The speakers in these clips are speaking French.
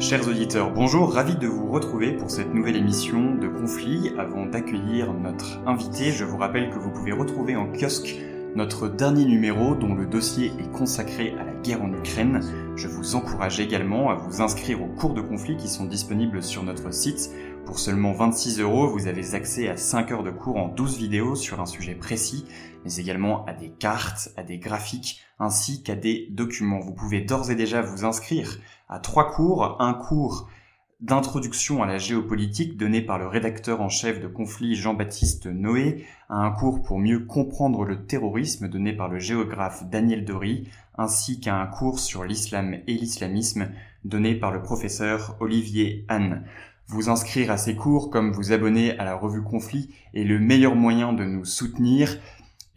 Chers auditeurs, bonjour, ravi de vous retrouver pour cette nouvelle émission de Conflit. Avant d'accueillir notre invité, je vous rappelle que vous pouvez retrouver en kiosque notre dernier numéro dont le dossier est consacré à la guerre en Ukraine. Je vous encourage également à vous inscrire aux cours de conflit qui sont disponibles sur notre site. Pour seulement 26 euros, vous avez accès à 5 heures de cours en 12 vidéos sur un sujet précis, mais également à des cartes, à des graphiques, ainsi qu'à des documents. Vous pouvez d'ores et déjà vous inscrire à trois cours, un cours d'introduction à la géopolitique donné par le rédacteur en chef de conflit Jean-Baptiste Noé, un cours pour mieux comprendre le terrorisme donné par le géographe Daniel Dory, ainsi qu'à un cours sur l'islam et l'islamisme donné par le professeur Olivier Anne. Vous inscrire à ces cours comme vous abonner à la revue Conflit est le meilleur moyen de nous soutenir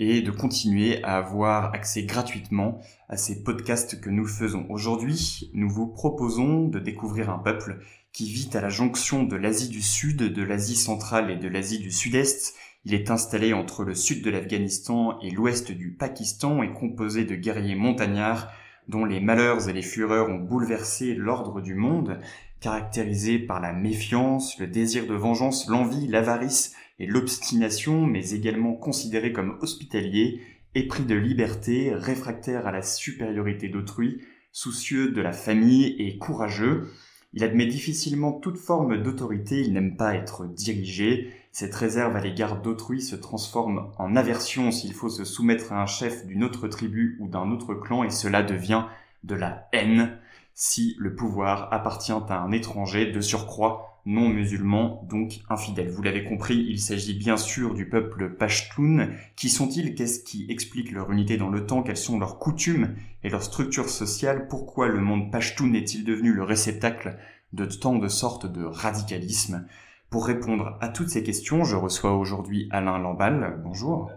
et de continuer à avoir accès gratuitement à ces podcasts que nous faisons. Aujourd'hui, nous vous proposons de découvrir un peuple qui vit à la jonction de l'Asie du Sud, de l'Asie centrale et de l'Asie du Sud-Est. Il est installé entre le sud de l'Afghanistan et l'ouest du Pakistan et composé de guerriers montagnards dont les malheurs et les fureurs ont bouleversé l'ordre du monde, caractérisé par la méfiance, le désir de vengeance, l'envie, l'avarice, l'obstination, mais également considéré comme hospitalier, épris de liberté, réfractaire à la supériorité d'autrui, soucieux de la famille et courageux. Il admet difficilement toute forme d'autorité, il n'aime pas être dirigé, cette réserve à l'égard d'autrui se transforme en aversion s'il faut se soumettre à un chef d'une autre tribu ou d'un autre clan et cela devient de la haine si le pouvoir appartient à un étranger de surcroît non musulmans, donc infidèles. Vous l'avez compris, il s'agit bien sûr du peuple Pashtun. Qui sont-ils? Qu'est-ce qui explique leur unité dans le temps? Quelles sont leurs coutumes et leur structure sociale Pourquoi le monde Pashtun est-il devenu le réceptacle de tant de sortes de radicalisme Pour répondre à toutes ces questions, je reçois aujourd'hui Alain Lamballe. Bonjour.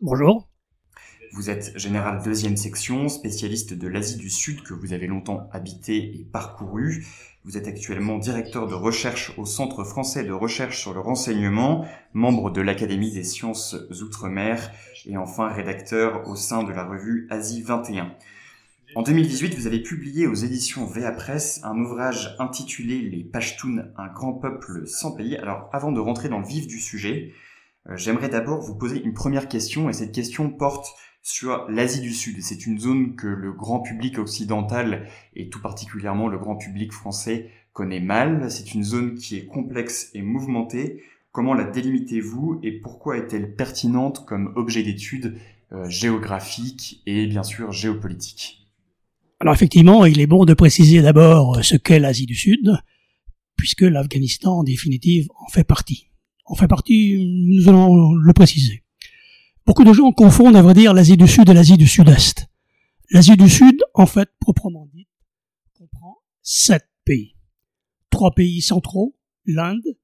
Bonjour. Vous êtes général deuxième section, spécialiste de l'Asie du Sud que vous avez longtemps habité et parcouru. Vous êtes actuellement directeur de recherche au Centre français de recherche sur le renseignement, membre de l'Académie des sciences outre-mer et enfin rédacteur au sein de la revue Asie 21. En 2018, vous avez publié aux éditions VA Presse un ouvrage intitulé Les Pashtuns, un grand peuple sans pays. Alors avant de rentrer dans le vif du sujet, euh, j'aimerais d'abord vous poser une première question et cette question porte sur l'Asie du Sud. C'est une zone que le grand public occidental et tout particulièrement le grand public français connaît mal. C'est une zone qui est complexe et mouvementée. Comment la délimitez-vous et pourquoi est-elle pertinente comme objet d'étude euh, géographique et bien sûr géopolitique? Alors effectivement, il est bon de préciser d'abord ce qu'est l'Asie du Sud, puisque l'Afghanistan en définitive en fait partie. En fait partie, nous allons le préciser. Beaucoup de gens confondent, à vrai dire, l'Asie du Sud et l'Asie du Sud-Est. L'Asie du Sud, en fait, proprement dit, comprend sept pays. Trois pays centraux, l'Inde,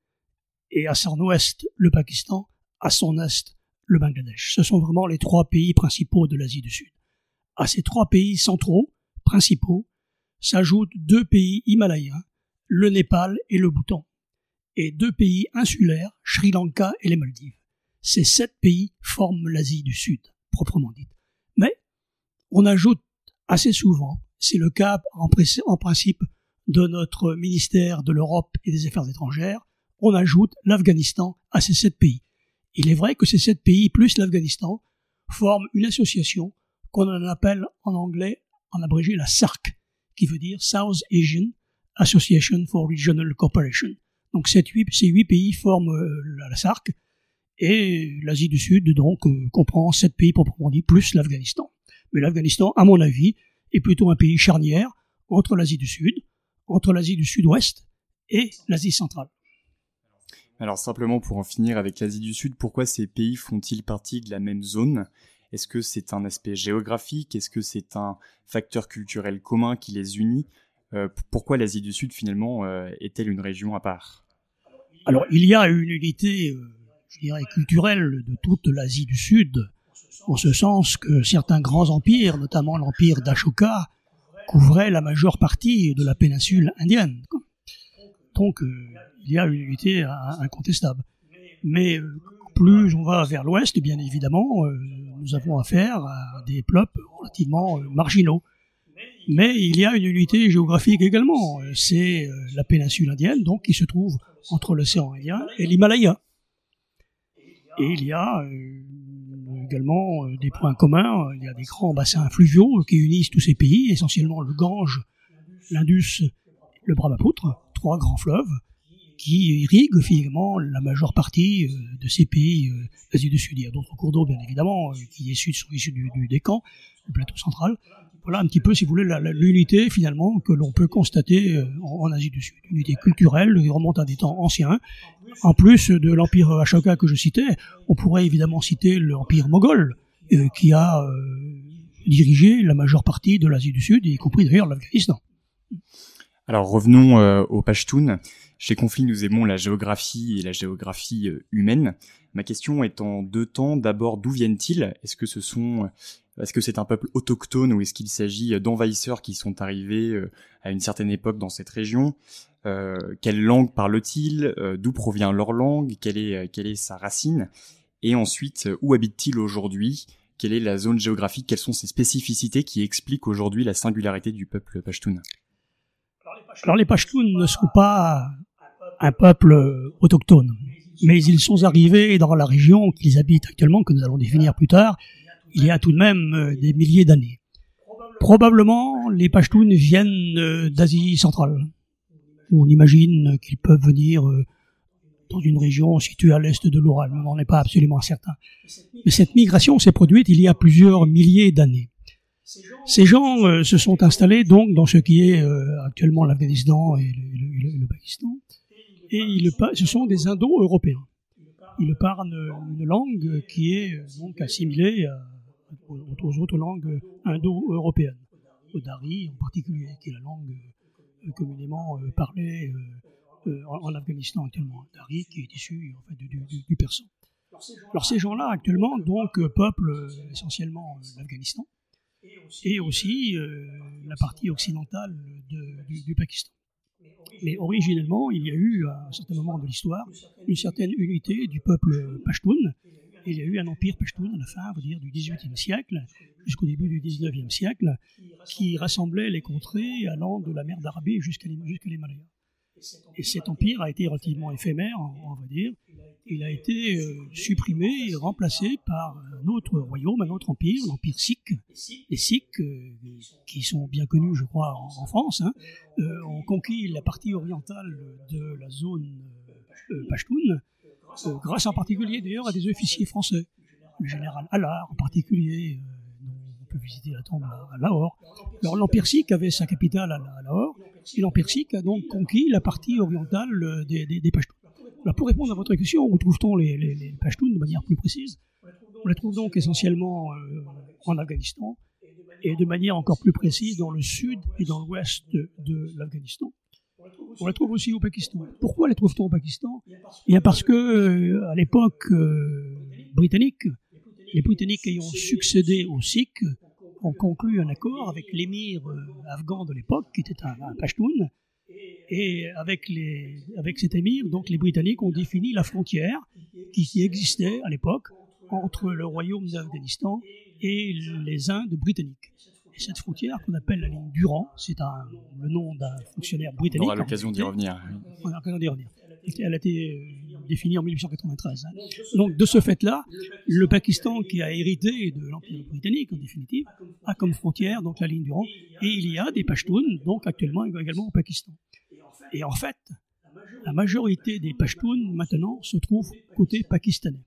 et à son ouest, le Pakistan, à son est, le Bangladesh. Ce sont vraiment les trois pays principaux de l'Asie du Sud. À ces trois pays centraux, principaux, s'ajoutent deux pays himalayens, le Népal et le Bhoutan, et deux pays insulaires, Sri Lanka et les Maldives ces sept pays forment l'Asie du Sud, proprement dite. Mais on ajoute assez souvent, c'est le cas en, principe de notre ministère de l'Europe et des Affaires étrangères, on ajoute l'Afghanistan à ces sept pays. Il est vrai que ces sept pays plus l'Afghanistan forment une association qu'on appelle en anglais, en abrégé, la SARC, qui veut dire South Asian Association for Regional Cooperation. Donc ces huit pays forment euh, la SARC, et l'Asie du Sud, donc, euh, comprend sept pays proprement dit, plus l'Afghanistan. Mais l'Afghanistan, à mon avis, est plutôt un pays charnière entre l'Asie du Sud, entre l'Asie du Sud-Ouest et l'Asie centrale. Alors simplement pour en finir avec l'Asie du Sud, pourquoi ces pays font-ils partie de la même zone? Est-ce que c'est un aspect géographique? Est-ce que c'est un facteur culturel commun qui les unit? Euh, Pourquoi l'Asie du Sud finalement euh, est-elle une région à part? Alors il y a une unité, je dirais, culturelle de toute l'Asie du Sud, en ce sens que certains grands empires, notamment l'empire d'Ashoka, couvraient la majeure partie de la péninsule indienne. Donc il y a une unité incontestable. Mais euh, plus on va vers l'ouest, bien évidemment, euh, nous avons affaire à des peuples relativement euh, marginaux. Mais il y a une unité géographique également. C'est la péninsule indienne, donc qui se trouve entre l'océan Indien et l'Himalaya. Et il y a également des points communs. Il y a des grands bassins fluviaux qui unissent tous ces pays, essentiellement le Gange, l'Indus, le Brahmaputra, trois grands fleuves qui irrigue finalement la majeure partie euh, de ces pays euh, d'Asie du Sud. Il y a d'autres cours d'eau, bien évidemment, euh, qui sont issus du, du Décan, du plateau central. Voilà un petit peu, si vous voulez, l'unité finalement que l'on peut constater en, Asie du Sud. Une unité culturelle qui remonte à des temps anciens. En plus de l'empire Ashoka que je citais, on pourrait évidemment citer l'empire moghol, qui a dirigé la majeure partie de l'Asie du Sud, y compris d'ailleurs l'Afghanistan. Alors revenons euh, au Pashtun. Chez Conflit, nous aimons la géographie et la géographie euh, humaine. Ma question est en deux temps. D'abord, d'où viennent-ils? Est-ce que ce sont, euh, est-ce que c'est un peuple autochtone ou est-ce qu'il s'agit d'envahisseurs qui sont arrivés à une certaine époque dans cette région? Quelle langue parlent-ils? D'où provient leur langue? Quelle est, quelle est sa racine? Et ensuite, où habitent-ils aujourd'hui? Quelle est la zone géographique? Quelles sont ces spécificités qui expliquent aujourd'hui la singularité du peuple Pashtun? Alors les Pashtuns ne sont pas un peuple autochtone, mais ils sont arrivés dans la région qu'ils habitent actuellement, que nous allons définir plus tard, il y a tout de même euh, des milliers d'années. Probablement, les Pashtuns viennent euh, d'Asie centrale. On imagine qu'ils peuvent venir euh, dans une région située à l'est de l'Oural, mais on n'est pas absolument certain. Mais cette migration s'est produite il y a plusieurs milliers d'années. Ces gens euh, se sont installés donc dans ce qui est euh, actuellement l'Afghanistan et le, Pakistan, et ils, ce sont des Indo-Européens. Ils parlent une langue qui est euh, donc assimilée aux autres langues indo-européennes, au dari en particulier, qui est la langue communément parlée en, Afghanistan actuellement, dari qui est issu en fait, du, du, persan. Alors ces gens-là actuellement donc peuplent essentiellement l'Afghanistan et aussi euh, la partie occidentale du, Pakistan. Mais originellement, il y a eu, à un certain moment de l'histoire, une certaine unité du peuple Pashtun. il y a eu un empire Pashtun à la fin, on dire, du XVIIIe siècle jusqu'au début du XIXe siècle, qui rassemblait les contrées allant de la mer d'Arabie jusqu'à l'Himalaya. Et cet empire a été relativement éphémère, on va dire, il a été euh, supprimé et remplacé par un autre royaume, un autre empire, l'empire sikh. Les Sikhs, euh, qui sont bien connus, je crois, en, France, hein, euh, ont conquis la partie orientale de la zone Pashtun, grâce en particulier d'ailleurs à des officiers français, le général Allard en particulier, dont on peut visiter la tombe à, Lahore. Alors l'empire sikh avait sa capitale à, Lahore, l'empire sikh a donc conquis la partie orientale des, des, des Pashtuns pour répondre à votre question, où trouve-t-on les, les, Pashtuns de manière plus précise? On les trouve donc essentiellement euh, en Afghanistan et de manière encore plus précise dans le sud et dans l'ouest de, l'Afghanistan. On les trouve aussi au Pakistan. Pourquoi les trouve-t-on au Pakistan? Eh Bien parce que euh, à l'époque euh, britannique, les Britanniques ayant succédé aux Sikhs ont conclu un accord avec l'émir afghan de l'époque, qui était un, un Pashtun, et avec, les, avec cet émir, donc les Britanniques ont défini la frontière qui existait à l'époque entre le royaume d'Afghanistan et les Indes britanniques. Et cette frontière qu'on appelle la ligne Durand, c'est le nom d'un fonctionnaire britannique. On aura l'occasion d'y revenir. On aura l'occasion d'y revenir. Elle a été euh, définie en 1893. Hein. Donc de ce fait-là, le Pakistan qui a hérité de l'Empire britannique en définitive a comme frontière donc la ligne Durand et il y a des Pashtuns donc actuellement également au Pakistan. Et en fait, la majorité des Pashtuns maintenant se trouvent côté pakistanais.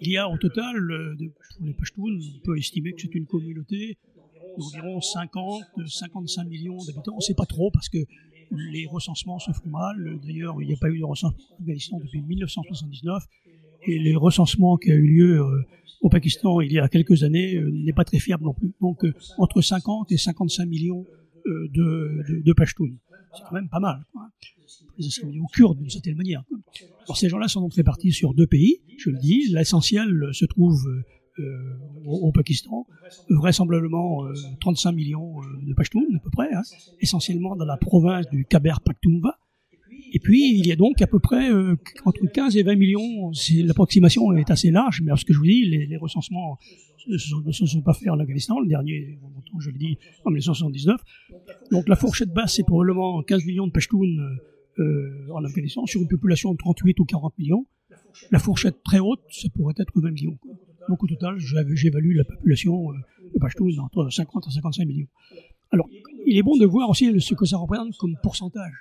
Il y a au total, euh, pour les Pashtuns, on peut estimer que c'est une communauté d'environ 50, 55 millions d'habitants. On ne sait pas trop parce que les recensements se font mal. D'ailleurs, il n'y a pas eu de recensement en Afghanistan depuis 1979 et les recensements qui a eu lieu euh, au Pakistan il y a quelques années euh, n'est pas très fiable non plus. Donc euh, entre 50 et 55 millions de, de, Pashtuns. C'est quand même pas mal. Les millions kurdes d'une certaine manière. Alors ces gens-là sont donc répartis sur deux pays, je le dis. L'essentiel se trouve euh, au, Pakistan, vraisemblablement euh, 35 millions de Pashtuns à peu près, hein, essentiellement dans la province du Khyber Pakhtunkhwa, et puis, il y a donc à peu près euh, entre 15 et 20 millions, l'approximation est assez large, mais ce que je vous dis, les, recensements ne se, sont, pas faits en Afghanistan, le dernier, je le dis, en 1979. Donc la fourchette basse, c'est probablement 15 millions de Pashtuns euh, en Afghanistan, sur une population de 38 ou 40 millions. La fourchette très haute, ça pourrait être 20 millions. Donc au total, j'évalue la population euh, de Pashtuns entre 50 et 55 millions. Alors, il est bon de voir aussi ce que ça représente comme pourcentage.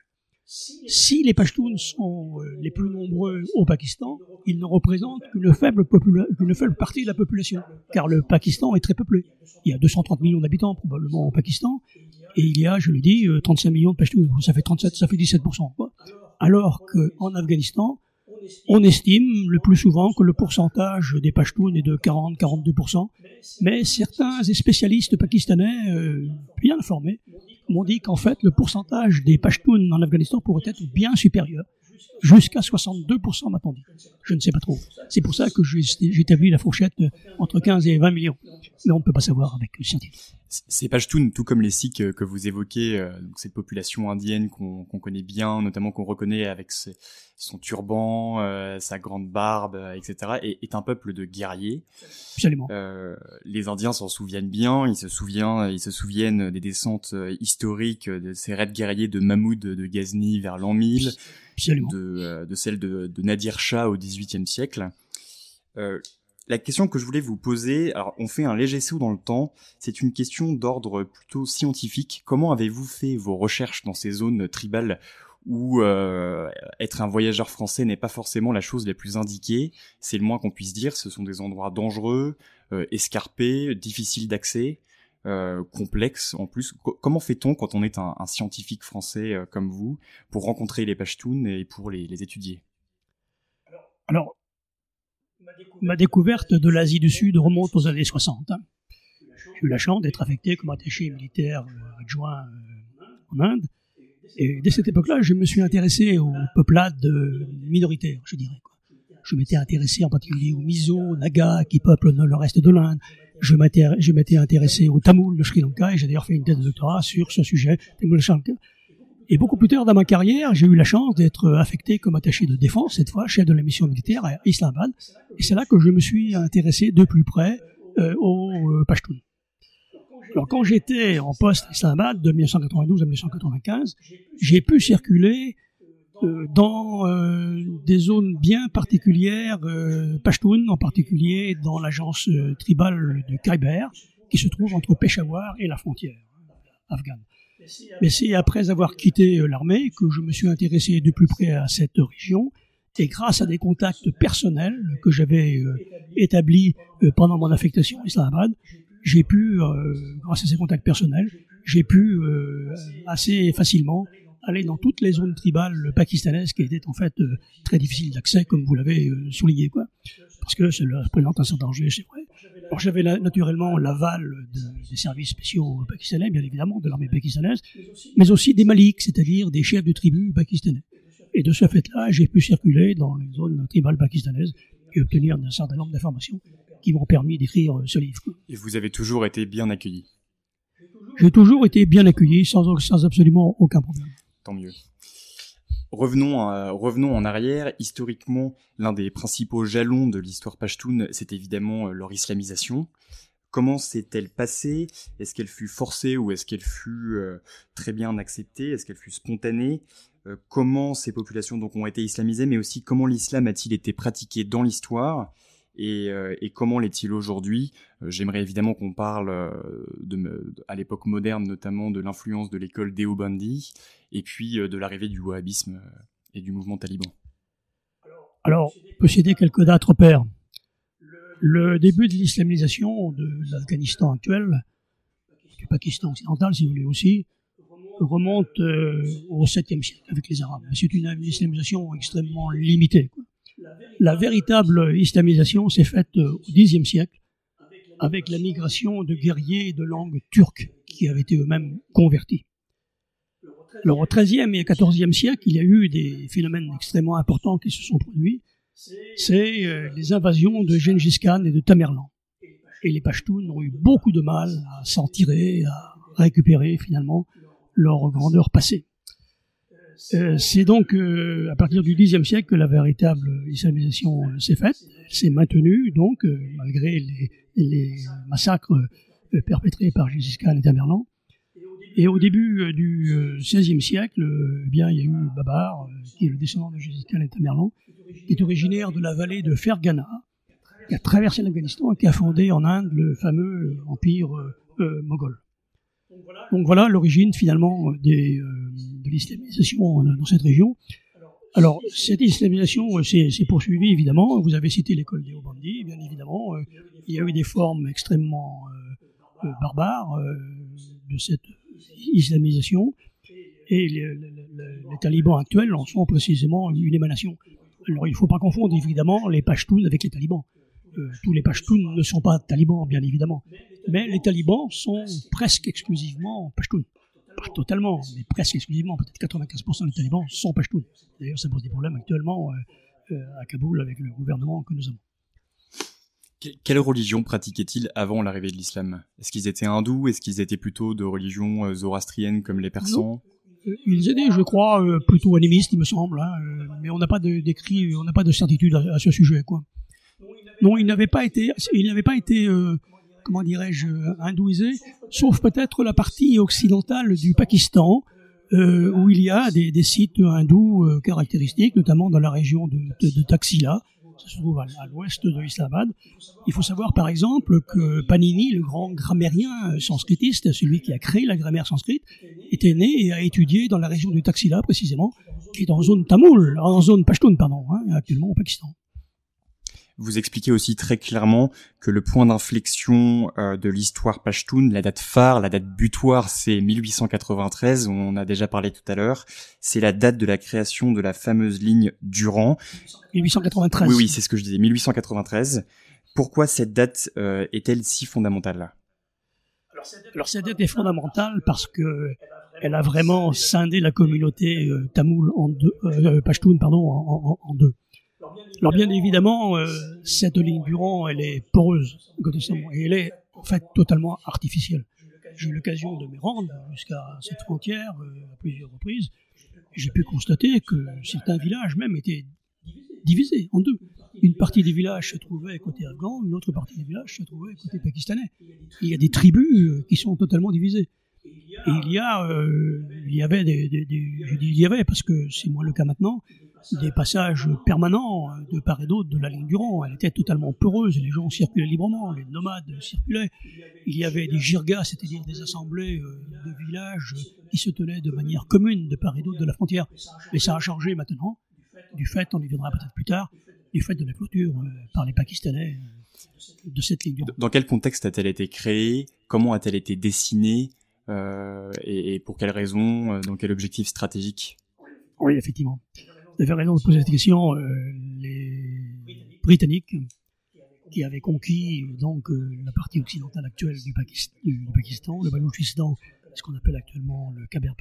Si les Pashtuns sont euh, les plus nombreux au Pakistan, ils ne représentent qu'une faible, partie de la population, car le Pakistan est très peuplé. Il y a 230 millions d'habitants probablement au Pakistan, et il y a, je l'ai dit, 35 millions de Pashtuns. Ça fait 37, ça fait 17%. Quoi. Alors qu'en Afghanistan, on estime le plus souvent que le pourcentage des Pashtuns est de 40-42%, mais certains spécialistes pakistanais euh, bien informés m'ont dit qu'en fait le pourcentage des Pashtuns en Afghanistan pourrait être bien supérieur, jusqu'à 62% m'a-t-on dit. Je ne sais pas trop. C'est pour ça que j'ai établi la fourchette entre 15 et 20 millions. Mais on ne peut pas savoir avec le scientifique. Ces Pashtuns, tout comme les Sikhs que vous évoquez, euh, donc cette population indienne qu'on connaît bien, notamment qu'on reconnaît avec ses, son turban, euh, sa grande barbe, euh, etc., est, est, un peuple de guerriers. Absolument. Euh, les Indiens s'en souviennent bien. Ils se souviennent, ils se souviennent des descentes historiques de ces raids guerriers de Mahmoud de Ghazni vers l'an 1000, Absolument. De, de celle de, Nadir Shah au XVIIIe siècle. Euh, la question que je voulais vous poser, alors on fait un léger saut dans le temps, c'est une question d'ordre plutôt scientifique. Comment avez-vous fait vos recherches dans ces zones tribales où euh, être un voyageur français n'est pas forcément la chose la plus indiquée, c'est le moins qu'on puisse dire, ce sont des endroits dangereux, euh, escarpés, difficiles d'accès, euh, complexes en plus. Comment fait-on quand on est un, un scientifique français euh, comme vous pour rencontrer les Pashtuns et pour les, les étudier? Alors, ma découverte de l'Asie du Sud remonte aux années 60. Hein. J'ai eu la chance d'être affecté comme attaché militaire euh, adjoint en Inde. Et dès cette époque-là, je me suis intéressé aux peuplades minoritaires, je dirais. Je m'étais intéressé en particulier aux Mizo, Naga, qui peuplent le reste de l'Inde. Je m'étais intéressé aux Tamouls de Sri Lanka et j'ai d'ailleurs fait une thèse de doctorat sur ce sujet, Tamouls de Sri Lanka. Et beaucoup plus tard dans ma carrière, j'ai eu la chance d'être affecté comme attaché de défense, cette fois chef de la mission militaire à Islamabad. Et c'est là que je me suis intéressé de plus près euh, aux euh, Pashtuns. Alors quand j'étais en poste à Islamabad de 1992 à 1995, j'ai pu circuler dans euh, des zones bien particulières, euh, Pashtun en particulier dans l'agence euh, tribale du Khyber, qui se trouve entre Peshawar et la frontière afghane. Mais c'est après avoir quitté l'armée que je me suis intéressé de plus près à cette région et grâce à des contacts personnels que j'avais euh, établis euh, pendant mon affectation à Islamabad, j'ai pu, euh, grâce à ces contacts personnels, j'ai pu assez facilement aller dans toutes les zones tribales pakistanaises qui étaient en fait très difficiles d'accès, comme vous l'avez souligné, quoi, parce que cela présente un certain danger, c'est vrai. Alors j'avais naturellement l'aval de, des services spéciaux pakistanais, bien évidemment, de l'armée pakistanaise, mais aussi des maliks, c'est-à-dire des chefs de tribus pakistanais. Et de ce fait-là, j'ai pu circuler dans les zones tribales pakistanaises et obtenir un certain nombre d'informations qui m'ont permis d'écrire ce livre. Et vous avez toujours été bien accueilli? J'ai toujours été bien accueilli sans, sans absolument aucun problème. Tant mieux. Revenons, à, revenons en arrière. Historiquement, l'un des principaux jalons de l'histoire pashtoun, c'est évidemment leur islamisation. Comment s'est-elle passée? Est-ce qu'elle fut forcée ou est-ce qu'elle fut euh, très bien acceptée? Est-ce qu'elle fut spontanée? Euh, Comment ces populations donc ont été islamisées, mais aussi comment l'islam a-t-il été pratiqué dans l'histoire? Et, euh, et, comment l'est-il aujourd'hui? J'aimerais évidemment qu'on parle de, de, à l'époque moderne, notamment de l'influence de l'école Deobandi, et puis de l'arrivée du wahhabisme et du mouvement taliban. Alors, on peut citer quelques dates repères. Le début de l'islamisation de l'Afghanistan actuel, du Pakistan occidental si vous voulez aussi, remonte euh, au 7e siècle avec les Arabes. C'est une islamisation extrêmement limitée. Quoi. La véritable islamisation s'est faite euh, au Xe siècle avec la migration de guerriers de langue turque qui avaient été eux-mêmes convertis. Alors au XIIIe et XIVe siècle, il y a eu des phénomènes extrêmement importants qui se sont produits. C'est euh, les invasions de Gengis Khan et de Tamerlan. Et les Pashtuns ont eu beaucoup de mal à s'en tirer, à récupérer finalement leur grandeur passée. Euh, c'est donc euh, à partir du Xe siècle que la véritable islamisation euh, s'est faite. Elle s'est maintenue donc malgré les, massacres perpétrés par Gengis Khan et Tamerlan. Et au début du XVIe siècle, eh bien, il y a eu Babar, qui est le descendant de Gengis Khan et Tamerlan, qui est originaire de la vallée de Fergana, qui a traversé l'Afghanistan et qui a fondé en Inde le fameux empire euh, moghol. Donc voilà l'origine finalement des, de l'islamisation dans cette région. Alors cette islamisation euh, s'est poursuivie évidemment. Vous avez cité l'école des Obandi, bien évidemment. Euh, il y a eu des formes extrêmement euh, barbares de cette islamisation et les, talibans actuels en sont précisément une émanation. Alors il ne faut pas confondre évidemment les Pashtuns avec les talibans. Tous les Pashtuns ne sont pas talibans, bien évidemment. Mais les talibans sont presque exclusivement Pashtuns. Pas totalement, mais presque exclusivement. Peut-être 95% des talibans sont Pashtuns. D'ailleurs, ça pose des problèmes actuellement euh, euh, à Kaboul avec le gouvernement que nous avons. Que- Quelle religion pratiquaient-ils avant l'arrivée de l'islam? Est-ce qu'ils étaient hindous? Est-ce qu'ils étaient plutôt de religion euh, zoroastrienne comme les persans? Ils étaient, je crois, plutôt animistes, il me semble, hein, mais on n'a pas d'écrit, on n'a pas de certitude à, à ce sujet, quoi. Non, ils n'avaient pas été, ils n'avaient pas été, euh, comment dirais-je, euh, hindouisés, sauf peut-être la partie occidentale du Pakistan, euh, où il y a des, sites hindous euh, caractéristiques, notamment dans la région de, Taxila, ça se trouve à, l'ouest de Islamabad. Il faut savoir par exemple que Panini, le grand grammairien sanskritiste, celui qui a créé la grammaire sanskrite, était né et a étudié dans la région du Taxila précisément, qui est en zone tamoul, en zone pashtun, pardon, hein, actuellement au Pakistan. Vous expliquez aussi très clairement que le point d'inflexion euh, de l'histoire pashtoun, la date phare, la date butoir, c'est 1893, on en a déjà parlé tout à l'heure. C'est la date de la création de la fameuse ligne Durand. 1893. Oui, oui, c'est ce que je disais, 1893. Pourquoi cette date euh, est-elle si fondamentale? Alors cette date est fondamentale parce que elle a vraiment scindé la communauté euh, tamoul en deux, euh, pashtun pardon, en, en- en deux. Alors bien évidemment, euh, cette ligne Durand, elle est poreuse, et elle est en fait totalement artificielle. J'ai eu l'occasion de me rendre jusqu'à cette frontière euh, à plusieurs reprises. J'ai pu constater que certains villages même étaient divisés en deux. Une partie des villages se trouvait côté afghan, une autre partie des villages se trouvait côté pakistanais. Il y a des tribus euh, qui sont totalement divisées. Et il y a, il y avait des- des- je dis il y avait parce que c'est moins le cas maintenant, des passages permanents euh, de part et d'autre de la ligne Durand. Elle était totalement peureuse, les gens circulaient librement, les nomades circulaient. Il y avait des jirgas, c'est-à-dire des assemblées euh, de villages qui se tenaient de manière commune de part et d'autre de la frontière. Mais ça a changé maintenant, du fait, on y viendra peut-être plus tard, du fait de la clôture euh, par les Pakistanais euh, de cette ligne Durand. Dans quel contexte a-t-elle été créée? Comment a-t-elle été dessinée? Euh, et, et pour quelles raisons? Euh, Dans quel objectif stratégique? Oui, effectivement. Vous avez raison de poser cette question. Les Britanniques, qui avaient conquis donc euh, la partie occidentale actuelle du, Pakis- du- Pakistan, le Baloutchistan, ce qu'on appelle actuellement le Khyber.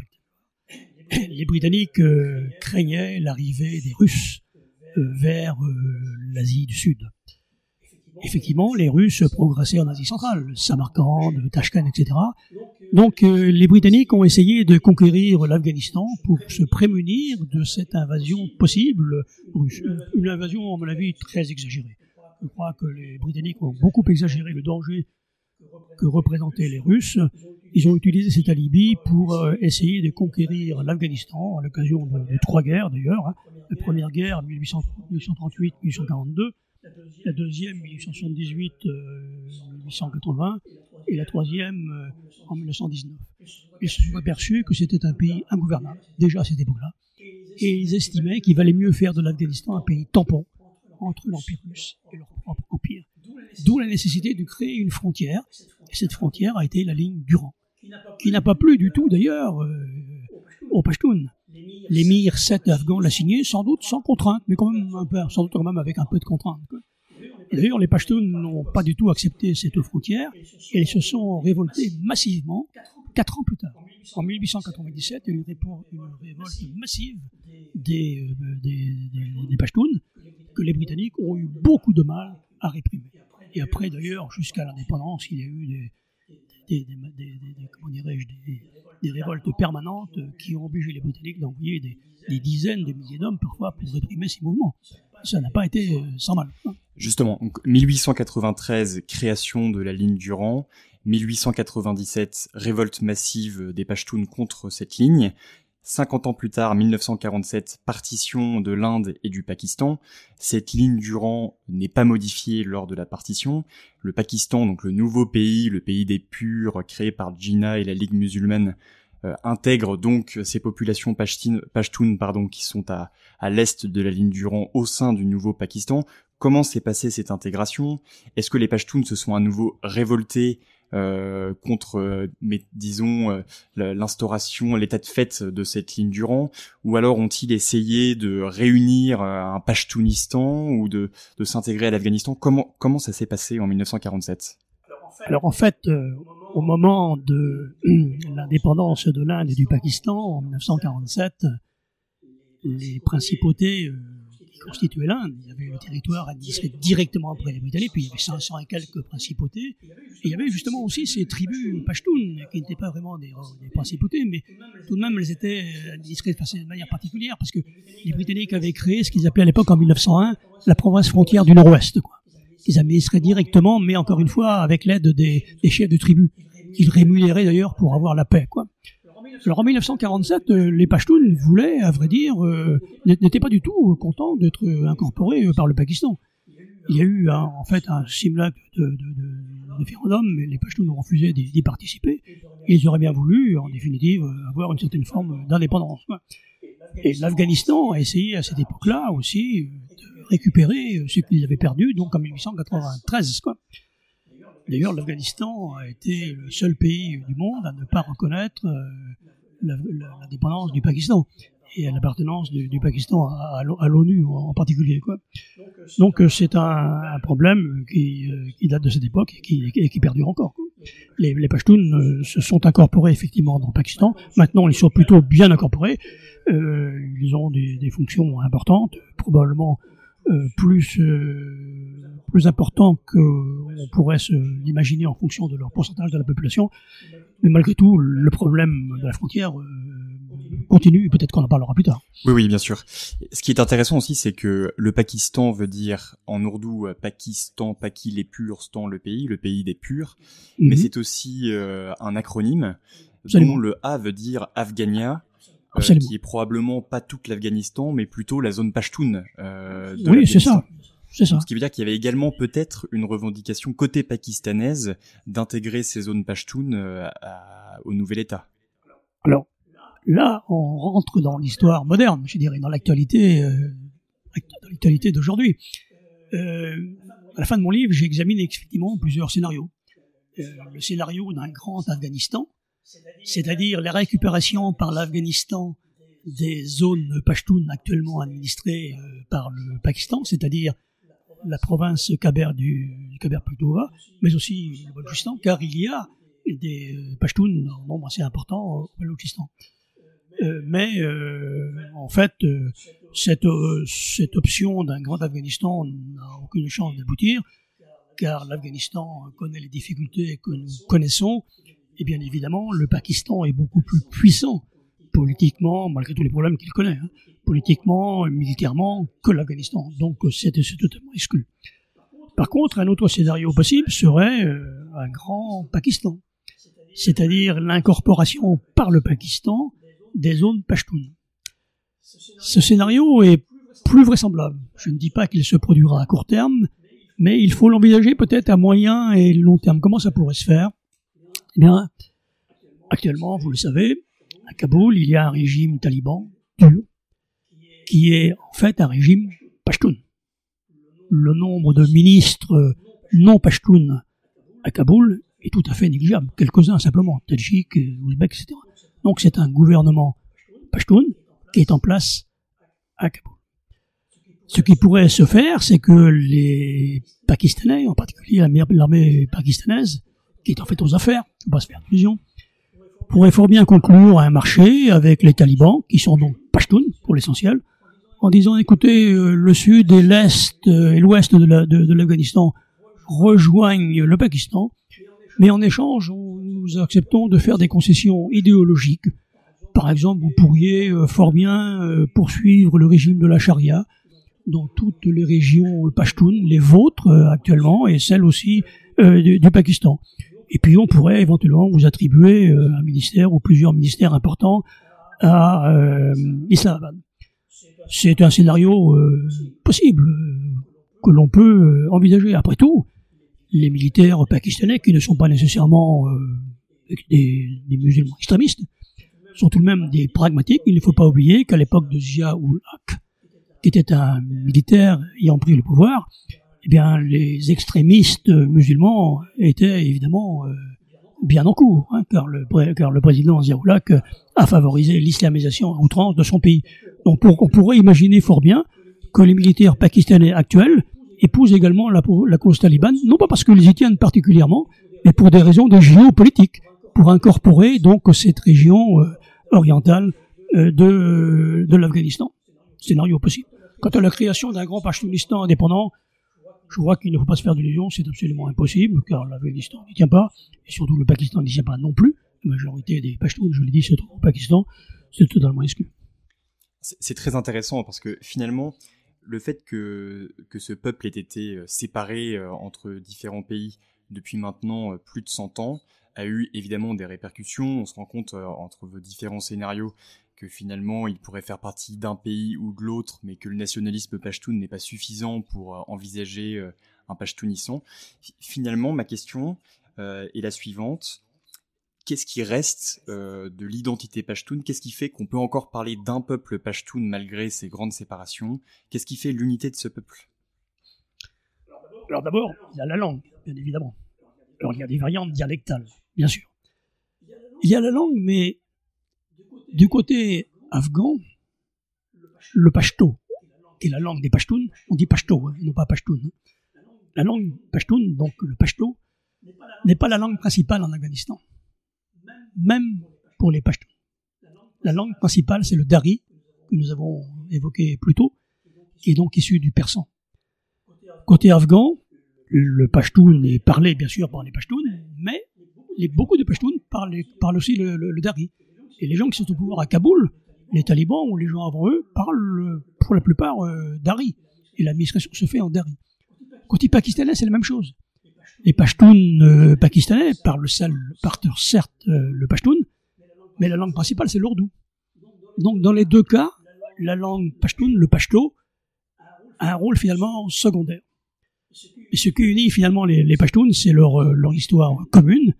Les Britanniques euh, craignaient l'arrivée des Russes euh, vers l'Asie du Sud. Effectivement, les Russes progressaient en Asie centrale, Samarkand, Tashkent, etc. Donc euh, les Britanniques ont essayé de conquérir l'Afghanistan pour se prémunir de cette invasion possible russe. Une invasion, à mon avis, très exagérée. Je crois que les Britanniques ont beaucoup exagéré le danger que représentaient les Russes. Ils ont utilisé cet alibi pour euh, essayer de conquérir l'Afghanistan à l'occasion de, de trois guerres d'ailleurs. hein. La première guerre, 1838-1842, la deuxième, 1878-1880, et la troisième euh, en 1919. Ils se sont aperçus que c'était un pays ingouvernable, déjà à cette époque-là, et ils estimaient qu'il valait mieux faire de l'Afghanistan un pays tampon entre l'Empire russe et leur propre empire. D'où la nécessité de créer une frontière, et cette frontière a été la ligne Durand, qui n'a pas plu du tout d'ailleurs, euh, aux Pashtuns. L'émir 7 afghan l'a signé, sans doute sans contrainte, mais quand même un peu, sans doute quand même avec un peu de contrainte. D'ailleurs, les Pashtuns n'ont pas du tout accepté cette frontière et ils se sont révoltés massivement quatre ans plus tard. En 1897, il y a eu une, révolte massive des, euh, des, des, des Pashtuns que les Britanniques ont eu beaucoup de mal à réprimer. Et après, d'ailleurs, jusqu'à l'indépendance, il y a eu des, des, comment dirais-je, des, révoltes permanentes qui ont obligé les Britanniques d'envoyer des, dizaines de milliers d'hommes parfois pour réprimer ces mouvements. Ça n'a pas été euh, sans mal. hein. Justement, donc 1893, création de la ligne Durand. 1897, révolte massive des Pashtuns contre cette ligne. 50 ans plus tard, 1947, partition de l'Inde et du Pakistan. Cette ligne Durand n'est pas modifiée lors de la partition. Le Pakistan, donc le nouveau pays, le pays des purs créé par Jinnah et la Ligue musulmane, euh, intègre donc ces populations pashtunes pardon, qui sont à, à l'est de la ligne Durand au sein du nouveau Pakistan. Comment s'est passée cette intégration? Est-ce que les Pashtuns se sont à nouveau révoltés euh, contre, euh, mais disons, euh, l'instauration, l'état de fait de cette ligne Durand Ou alors ont-ils essayé de réunir un Pashtounistan ou de, de s'intégrer à l'Afghanistan? Comment, comment ça s'est passé en 1947 Alors en fait, euh, au moment de l'indépendance de l'Inde et du Pakistan, en 1947, les principautés euh, qui constituaient l'Inde, il y avait le territoire administré directement après les Britanniques, puis il y avait 500 et quelques principautés, et il y avait justement aussi ces tribus pashtunes, qui n'étaient pas vraiment des, principautés, mais tout de même elles étaient administrées de, manière particulière, parce que les Britanniques avaient créé ce qu'ils appelaient à l'époque en 1901 la province frontière du Nord-Ouest. quoi qu'ils administraient directement, mais encore une fois avec l'aide des, des chefs de tribus, qu'ils rémunéraient d'ailleurs pour avoir la paix. Quoi. Alors en 1947, euh, les Pashtuns voulaient, à vrai dire, euh, n'étaient pas du tout contents d'être euh, incorporés euh, par le Pakistan. Il y a eu un- en fait un simulacre de, référendum, mais les Pashtuns ont refusé d'y participer. Ils auraient bien voulu, en définitive, euh, avoir une certaine forme d'indépendance. Et l'Afghanistan a essayé à cette époque-là aussi euh, de récupérer euh, ce qu'ils avaient perdu, donc en 1893. Quoi. D'ailleurs, l'Afghanistan a été le seul pays du monde à ne pas reconnaître euh, l'indépendance du Pakistan et l'appartenance du, Pakistan à, à l'O- à l'ONU en, particulier. Donc euh, c'est un, problème qui, euh, qui date de cette époque et qui, perdure encore. Les, les Pashtuns se sont incorporés effectivement dans le Pakistan. Maintenant, ils sont plutôt bien incorporés. Ils ont des, fonctions importantes, probablement plus euh, plus importants qu'on pourrait se l'imaginer en fonction de leur pourcentage de la population. Mais malgré tout, le problème de la frontière euh, continue. et Peut-être qu'on en parlera plus tard. Oui, oui, bien sûr. Ce qui est intéressant aussi, c'est que le Pakistan veut dire en ourdou euh, Pakistan, Paki les purs, Stan le pays, le pays des purs. Mais Mhm. c'est aussi euh, un acronyme Absolument. dont le A veut dire Afghania, euh, Absolument. qui est probablement pas toute l'Afghanistan, mais plutôt la zone Pashtun. Euh, de Oui, c'est ça. C'est ça. Ce qui veut dire qu'il y avait également peut-être une revendication côté pakistanaise d'intégrer ces zones Pashtun euh, à- au nouvel État. Alors là, on rentre dans l'histoire moderne, je dirais, dans l'actualité, euh, dans l'actualité d'aujourd'hui. Euh, à la fin de mon livre, j'ai examiné effectivement plusieurs scénarios. Euh, le scénario d'un grand Afghanistan, c'est-à-dire la récupération par l'Afghanistan des zones pashtunes actuellement administrées euh, par le Pakistan, c'est-à-dire la province Khyber du, Pakhtunkhwa, mais aussi le Balochistan, car il y a des euh, Pashtuns en nombre assez important au Balochistan. Euh, mais en fait, cette option d'un grand Afghanistan n'a aucune chance d'aboutir, car l'Afghanistan connaît les difficultés que nous connaissons, et bien évidemment, le Pakistan est beaucoup plus puissant politiquement, malgré tous les problèmes qu'il connaît, hein, politiquement, militairement, que l'Afghanistan. Donc c'est c'est totalement exclu. Par contre, un autre scénario possible serait euh, un grand Pakistan, c'est-à-dire l'incorporation par le Pakistan des zones pashtunes. Ce scénario est plus vraisemblable. Je ne dis pas qu'il se produira à court terme, mais il faut l'envisager peut-être à moyen et long terme. Comment ça pourrait se faire? Eh bien, actuellement, vous le savez, à Kaboul, il y a un régime taliban dur, qui est en fait un régime pashtun. Le nombre de ministres non pashtuns à Kaboul est tout à fait négligeable. Quelques-uns simplement, Tadjik, Ouzbek, etc. Donc c'est un gouvernement Pashtun qui est en place à Kaboul. Ce qui pourrait se faire, c'est que les Pakistanais, en particulier l'armée pakistanaise, qui est en fait aux affaires, faut pas se faire d'illusions, pourrait fort bien conclure un marché avec les talibans, qui sont donc Pashtun pour l'essentiel, en disant écoutez, euh, le sud et l'est euh, et l'ouest de l'Afghanistan rejoignent le Pakistan, mais en échange, nous acceptons de faire des concessions idéologiques. Par exemple, vous pourriez euh, fort bien poursuivre le régime de la charia dans toutes les régions Pashtun, les vôtres actuellement, et celles aussi du Pakistan. Et puis on pourrait éventuellement vous attribuer euh, un ministère ou plusieurs ministères importants à euh, Islamabad. C'est un scénario euh, possible que l'on peut envisager. Après tout, les militaires pakistanais, qui ne sont pas nécessairement des, musulmans extrémistes, sont tout de même des pragmatiques. Il ne faut pas oublier qu'à l'époque de Zia-ul Haq, qui était un militaire ayant pris le pouvoir, eh bien, les extrémistes musulmans étaient évidemment euh, bien en cours, hein, car, le, car le président Ziaoulak a favorisé l'islamisation à outrance de son pays. Donc, pour, on pourrait imaginer fort bien que les militaires pakistanais actuels épousent également la, cause talibane, non pas parce qu'ils y tiennent particulièrement, mais pour des raisons de géopolitique, pour incorporer donc cette région euh, orientale euh, de, de l'Afghanistan. Scénario possible. Quant à la création d'un grand Pashtunistan indépendant, je crois qu'il ne faut pas se faire d'illusions, c'est absolument impossible, car l'Afghanistan n'y tient pas, et surtout le Pakistan n'y tient pas non plus. La majorité des Pashtuns, je l'ai dit, se trouvent au Pakistan, c'est totalement exclu. C'est très intéressant parce que finalement, le fait que, que ce peuple ait été euh, séparé euh, entre différents pays depuis maintenant euh, plus de 100 ans a eu évidemment des répercussions. On se rend compte entre vos différents scénarios que finalement il pourrait faire partie d'un pays ou de l'autre, mais que le nationalisme pashtoun n'est pas suffisant pour euh, envisager euh, un pashtounisson. Finalement, ma question euh, est la suivante. Qu'est-ce qui reste de l'identité pashtoun Qu'est-ce qui fait qu'on peut encore parler d'un peuple pashtoun malgré ces grandes séparations? Qu'est-ce qui fait l'unité de ce peuple? Alors d'abord, il y a la langue, bien évidemment. Alors il y a des variantes dialectales, bien sûr. Il y a la langue, mais du côté afghan, le pashto, qui est la langue des pashtuns, on dit pashto, hein, non pas pashtun. Hein. La langue pashtun, donc le pashto, n'est pas la langue principale en Afghanistan, même pour les pashtuns. La langue principale, c'est le dari, que nous avons évoqué plus tôt, qui est donc issu du persan. Côté afghan, le pashtun est parlé bien sûr par les pashtuns, mais beaucoup de pashtuns parlent aussi le dari. Et les gens qui sont au pouvoir à Kaboul, les talibans ou les gens avant eux, parlent pour la plupart euh, dari. Et l'administration se fait en dari. Côté pakistanais, c'est la même chose. Les Pashtuns euh, pakistanais parlent, certes euh, le Pashtun, mais la langue principale, c'est l'ourdou. Donc dans les deux cas, la langue Pashtun, le Pashto, a un rôle finalement secondaire. Et ce qui unit finalement les, les Pashtuns, c'est leur, leur histoire commune,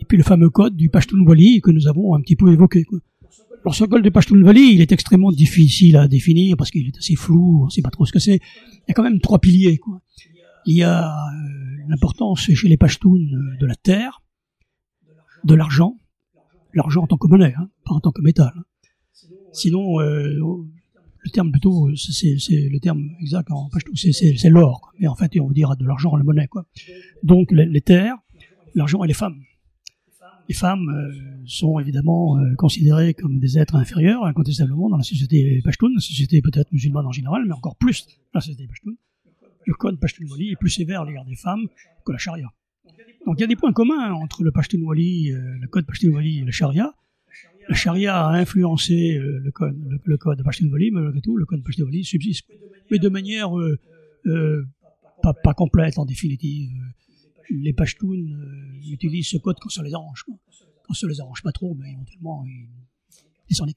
et puis le fameux code du Pashtun-Wali que nous avons un petit peu évoqué. Quoi. Alors ce code du Pashtun-Wali, il est extrêmement difficile à définir parce qu'il est assez flou, on ne sait pas trop ce que c'est. Il y a quand même trois piliers. Quoi. Il y a euh, l'importance chez les Pashtuns de la terre, de l'argent, l'argent en tant que monnaie, hein, pas en tant que métal. Hein. Sinon, euh, le terme plutôt, c'est le terme exact en Pashtun, c'est l'or. Mais en fait, on va dire de l'argent, la monnaie. Quoi. Donc les terres, l'argent et les femmes les femmes euh, sont évidemment euh, considérées comme des êtres inférieurs, incontestablement, dans la société pashtoun, la société peut-être musulmane en général, mais encore plus dans la société pashtoun. Le code pashtoun-wali est plus sévère à l'égard des femmes que la charia. Donc il y a des points communs entre le euh, le code pashtoun-wali et la charia. La charia a influencé le code, le, code pashtoun-wali, mais malgré tout, le code pashtoun-wali subsiste. Mais de manière pas, complète en définitive les Pashtuns euh, utilisent ce code quand ça les arrange. Quand ça les arrange pas trop, mais éventuellement, ils,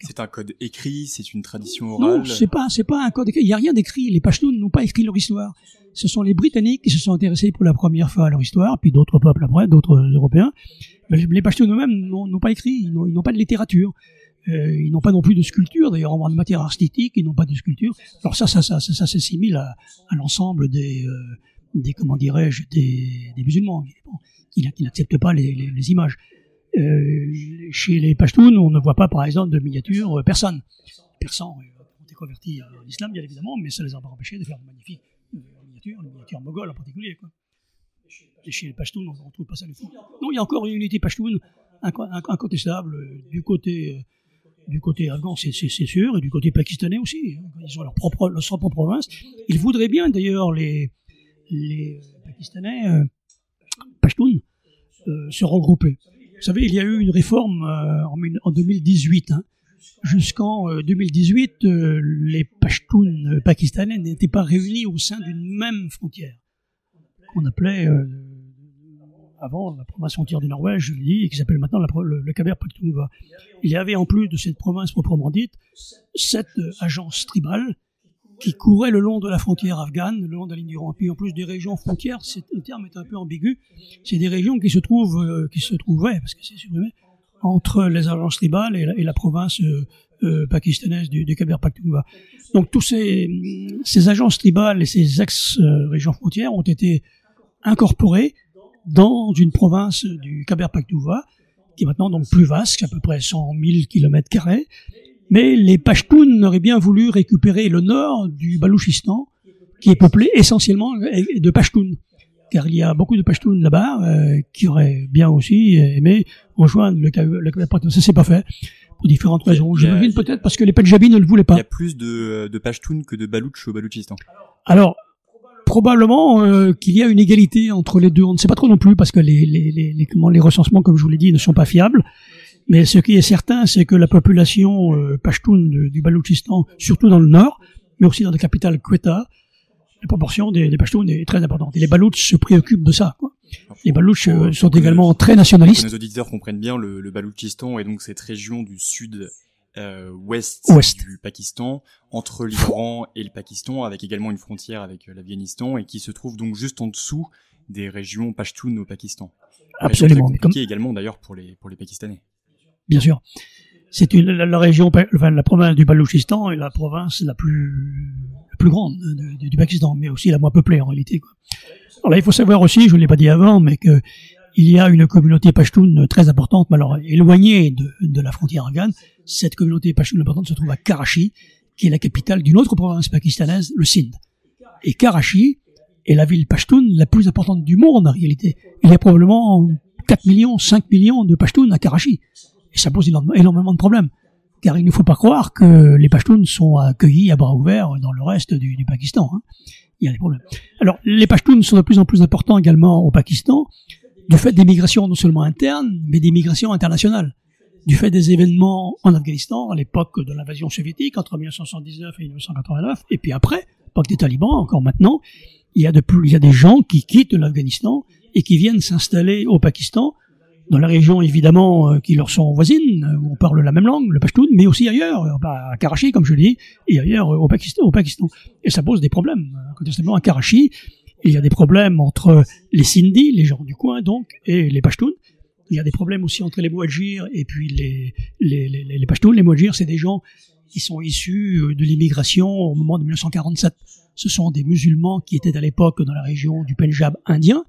C'est un code écrit, c'est une tradition orale? Non, c'est pas, c'est pas un code écrit. Il y a rien d'écrit. Les Pashtuns n'ont pas écrit leur histoire. Ce sont les Britanniques qui se sont intéressés pour la première fois à leur histoire, puis d'autres peuples après, d'autres Européens. Mais les Pashtuns eux-mêmes n'ont pas écrit. Ils n'ont pas de littérature. Euh, ils n'ont pas non plus de sculpture, d'ailleurs en matière artistique, ils n'ont pas de sculpture. Alors ça, ça, ça, ça, ça s'assimile à, à l'ensemble des, euh, des comment dirais-je des, musulmans qui, n'acceptent pas les, images. Euh, chez les Pashtuns, on ne voit pas, par exemple, de miniatures euh, persanes. Les Persans euh, ont été convertis à l'islam, bien évidemment, mais ça les a pas empêchés de faire de magnifiques euh, miniatures, les miniatures mogholes en particulier. Quoi. Chez les Pashtuns, on ne trouve pas ça du tout. Non, il y a encore une unité Pashtun inco- inco- incontestable du côté du côté afghan, c'est sûr, et du côté pakistanais aussi. hein. Ils ont leur propre province. Ils voudraient bien, d'ailleurs, les, les euh, Pakistanais, euh, Pashtuns, euh, se regrouper. Vous savez, il y a eu une réforme euh, en, mille- en 2018. hein. Jusqu'en euh, 2018, euh, les Pashtuns pakistanais n'étaient pas réunis au sein d'une même frontière, qu'on appelait avant la province frontière du Norvège, je qui s'appelle maintenant le, le Khyber Pakhtunkhwa. Il y avait en plus de cette province proprement dite, sept agences tribales qui couraient le long de la frontière afghane, le long de la ligne du. Puis en plus des régions frontières, le terme est un peu ambigu, c'est des régions qui se trouvent, euh, qui se trouvaient, parce que c'est supprimé, entre les agences tribales et la, province euh, euh, pakistanaise du, du Khyber Pakhtunkhwa. Donc tous ces, ces agences tribales et ces ex-régions frontières ont été incorporées dans une province du Khyber Pakhtunkhwa, qui est maintenant donc plus vaste, à peu près 100 000 kilomètres carrés. Mais les Pashtuns auraient bien voulu récupérer le nord du Balouchistan, qui est peuplé essentiellement de Pashtuns. Car il y a beaucoup de Pashtuns là-bas euh, qui auraient bien aussi aimé rejoindre le le Pakhtunkhwa. Ça s'est pas fait pour différentes raisons. Il J'imagine peut-être parce que les Punjabis ne le voulaient Il pas. y a plus de, de Pashtun que de Baloutch au Baloutchistan. Alors, probablement euh, qu'il y a une égalité entre les deux. On ne sait pas trop non plus parce que les, les, les, les, comment, les recensements, comme je vous l'ai dit, ne sont pas fiables. Mais ce qui est certain, c'est que la population euh, du Baloutchistan, surtout dans le nord, mais aussi dans la capitale Quetta, la proportion des, des Pashtuns est très importante. Et les Baloutches se préoccupent de ça. Quoi. Les Baloutches euh, Pour- sont également très nationalistes. nos auditeurs comprennent bien, le, le Baloutchistan est donc cette région du sud euh, ouest, Ouest. du Pakistan, entre l'Iran et le Pakistan, avec également une frontière avec euh, l'Afghanistan, et qui se trouve donc juste en dessous des régions Pashtun au Pakistan. Absolument. Mais comme- également d'ailleurs pour les pour les Pakistanais. Bien sûr. C'est la, région, enfin, la province du Baloutchistan est la province la plus, plus grande de- de- du Pakistan, mais aussi la moins peuplée en réalité. Alors là, il faut savoir aussi, je ne l'ai pas dit avant, mais que il y a une communauté pashtoune très importante, mais alors éloignée de, la frontière afghane. Cette communauté pashtoune importante se trouve à Karachi, qui est la capitale d'une autre province pakistanaise, le Sindh. Et Karachi est la ville pashtoune la plus importante du monde en réalité. Il y a probablement 4 millions, 5 millions de Pashtuns à Karachi. Et ça pose énormément de problèmes. Car il ne faut pas croire que les Pashtuns sont accueillis à bras ouverts dans le reste du, du Pakistan. hein. Il y a des problèmes. Alors, les Pashtuns sont de plus en plus importants également au Pakistan, du fait des migrations non seulement internes, mais des migrations internationales. Du fait des événements en Afghanistan, à l'époque de l'invasion soviétique, entre 1979 et 1989, et puis après, l'époque des talibans, encore maintenant, il y a de plus, il y a des gens qui quittent l'Afghanistan et qui viennent s'installer au Pakistan, dans la région évidemment euh, qui leur sont voisines, euh, où on parle la même langue, le Pashtun, mais aussi ailleurs, euh, bah, à Karachi comme je l'ai dit, et ailleurs au Pakistan, au Pakistan. Et ça pose des problèmes. Incontestablement à Karachi, il y a des problèmes entre les Sindhis, les gens du coin donc, et les Pashtuns. Il y a des problèmes aussi entre les Mouadjirs et puis les, les, les, les, Pashtuns. Les Mouadjirs, c'est des gens qui sont issus de l'immigration au moment de 1947. Ce sont des musulmans qui étaient à l'époque dans la région du Punjab indien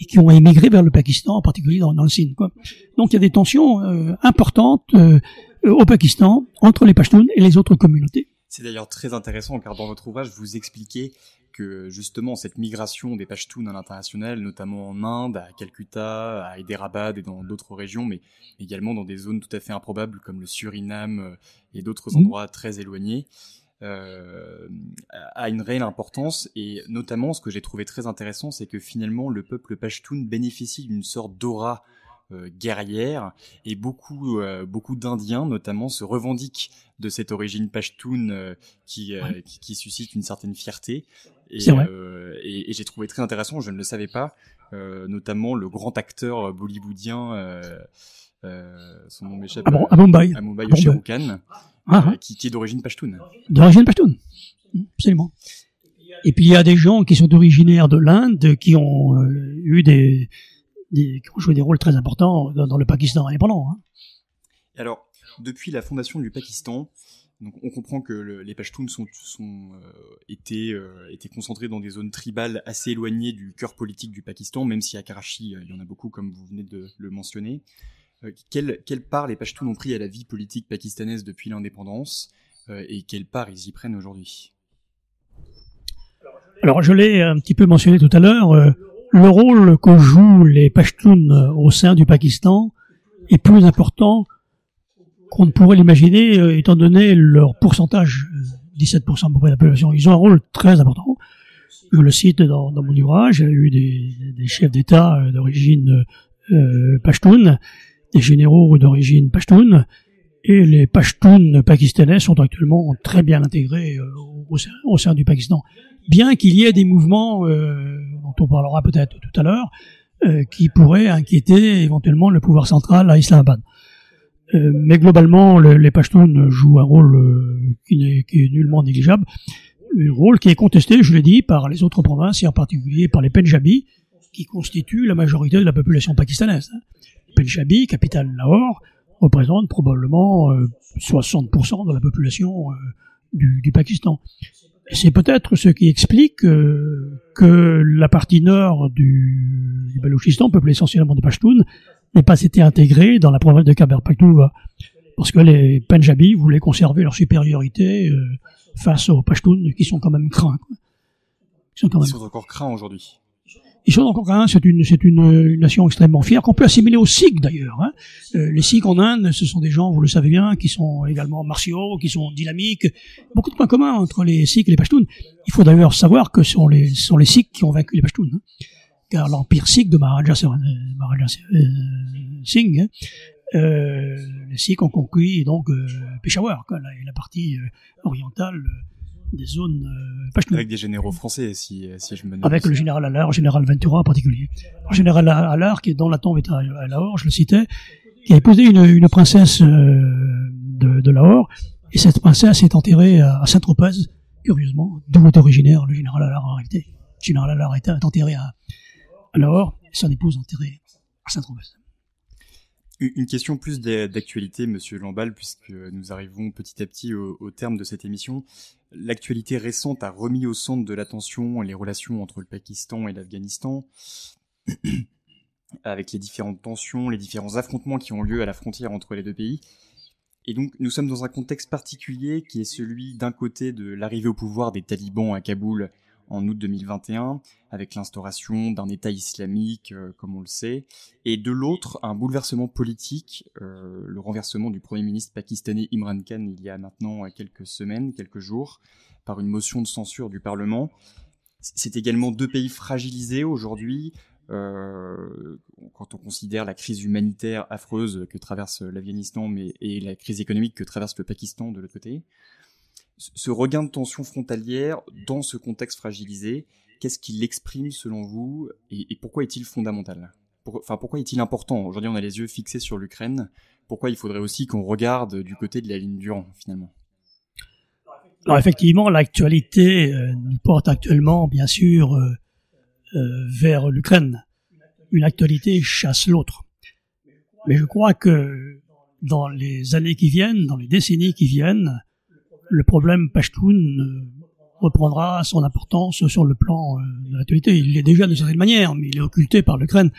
et qui ont émigré vers le Pakistan, en particulier dans, dans le Sindh. Quoi. Donc il y a des tensions euh, importantes euh, au Pakistan entre les Pashtuns et les autres communautés. C'est d'ailleurs très intéressant car dans votre ouvrage vous expliquez que justement cette migration des Pashtuns à l'international, notamment en Inde, à Calcutta, à Hyderabad et dans d'autres régions, mais également dans des zones tout à fait improbables comme le Suriname euh, et d'autres Mhm. endroits très éloignés, euh, a une réelle importance. Et notamment, ce que j'ai trouvé très intéressant, c'est que finalement le peuple Pashtun bénéficie d'une sorte d'aura euh, guerrière. Et beaucoup euh, beaucoup d'Indiens notamment se revendiquent de cette origine pashtun euh, qui, Ouais. qui qui suscite une certaine fierté. Et, j'ai trouvé très intéressant je ne le savais pas notamment le grand acteur bollywoodien son nom m'échappe À, Bom- euh, à Bombay, à Mumbai Ah, euh, qui, qui est d'origine pashtun d'origine Pashtun. Absolument. Et puis il y a des gens qui sont originaires de l'Inde qui ont euh, eu des, des qui ont joué des rôles très importants dans, dans le Pakistan indépendant. Hein. Alors, depuis la fondation du Pakistan, donc on comprend que le- les Pashtuns sont, sont euh, étaient, euh, étaient concentrés dans des zones tribales assez éloignées du cœur politique du Pakistan, même si à Karachi, euh, il y en a beaucoup, comme vous venez de le mentionner. Quelle, quelle part les Pashtuns ont pris à la vie politique pakistanaise depuis l'indépendance et quelle part ils y prennent aujourd'hui? Alors je l'ai un petit peu mentionné tout à l'heure, le rôle que jouent les Pashtuns au sein du Pakistan est plus important qu'on ne pourrait l'imaginer étant donné leur pourcentage, 17% à peu près de la population. Ils ont un rôle très important. Je le cite dans, mon ouvrage, il y a eu des, chefs d'État euh, d'origine euh, pashtun, des généraux d'origine pashtun, et les Pashtuns pakistanais sont actuellement très bien intégrés euh, au, sein, du Pakistan. Bien qu'il y ait des mouvements, euh, dont on parlera peut-être tout à l'heure, euh, qui pourraient inquiéter éventuellement le pouvoir central à Islamabad. Mais globalement, le, les Pashtuns jouent un rôle qui, est, nullement négligeable un rôle qui est contesté, je l'ai dit, par les autres provinces et en particulier par les Pendjabis, qui constituent la majorité de la population pakistanaise. Les Pendjabis, capitale Lahore, représentent probablement 60% euh, de la population euh, du, Pakistan. C'est peut-être ce qui explique euh, que la partie nord du, du Balochistan, peuplée essentiellement de Pashtuns, n'ait pas été intégrée dans la province de Khyber Pakhtunkhwa, parce que les Pendjabis voulaient conserver leur supériorité face aux Pashtuns qui sont quand même craints. Ils sont encore craints aujourd'hui. Ils sont encore craints. C'est une, c'est une, une, nation extrêmement fière qu'on peut assimiler aux Sikhs d'ailleurs. Hein. Euh, les Sikhs en Inde, ce sont des gens, vous le savez bien, qui sont également martiaux, qui sont dynamiques. Beaucoup de points communs entre les Sikhs et les Pashtuns. Il faut d'ailleurs savoir que ce sont les, ce sont les Sikhs qui ont vaincu les Pashtuns. Hein. Car l'empire Sikh de Maharaja, euh, euh, Singh hein, euh, les Sikhs ont conquis donc euh, Peshawar, quoi, la, la partie orientale des zones euh, Avec des généraux français, si, si je me nomme Avec le général Allard, le général Ventura en particulier. Le général Allard, qui est dans la tombe est à, à Lahore, je le citais, qui a épousé une, une princesse de, de Lahore, et cette princesse est enterrée à, Saint-Tropez, curieusement, d'où est originaire le général Allard en réalité. Le général Allard est enterré à, à Lahore, et son épouse enterrée à Saint-Tropez. Une question plus d'actualité, Monsieur Lambal, puisque nous arrivons petit à petit au, au terme de cette émission. L'actualité récente a remis au centre de l'attention les relations entre le Pakistan et l'Afghanistan, avec les différentes tensions, les différents affrontements qui ont lieu à la frontière entre les deux pays. Et donc, nous sommes dans un contexte particulier qui est celui d'un côté de l'arrivée au pouvoir des talibans à Kaboul en août 2021, avec l'instauration d'un État islamique, euh, comme on le sait, et de l'autre, un bouleversement politique, euh, le renversement du Premier ministre pakistanais Imran Khan il y a maintenant quelques semaines, quelques jours, par une motion de censure du Parlement. C'est également deux pays fragilisés aujourd'hui, euh, quand on considère la crise humanitaire affreuse que traverse l'Afghanistan, et la crise économique que traverse le Pakistan de l'autre côté ce regain de tension frontalière dans ce contexte fragilisé, qu'est-ce qu'il exprime selon vous et, pourquoi est-il fondamental? Enfin, pourquoi est-il important? Aujourd'hui, on a les yeux fixés sur l'Ukraine. Pourquoi il faudrait aussi qu'on regarde du côté de la ligne Durand, finalement? Alors, effectivement, l'actualité euh, nous porte actuellement, bien sûr, euh, euh, vers l'Ukraine. Une actualité chasse l'autre. Mais je crois que dans les années qui viennent, dans les décennies qui viennent, le problème Pashtun euh, reprendra son importance sur le plan euh, de l'actualité. Il l'est déjà d'une certaine manière, mais il est occulté par l'Ukraine.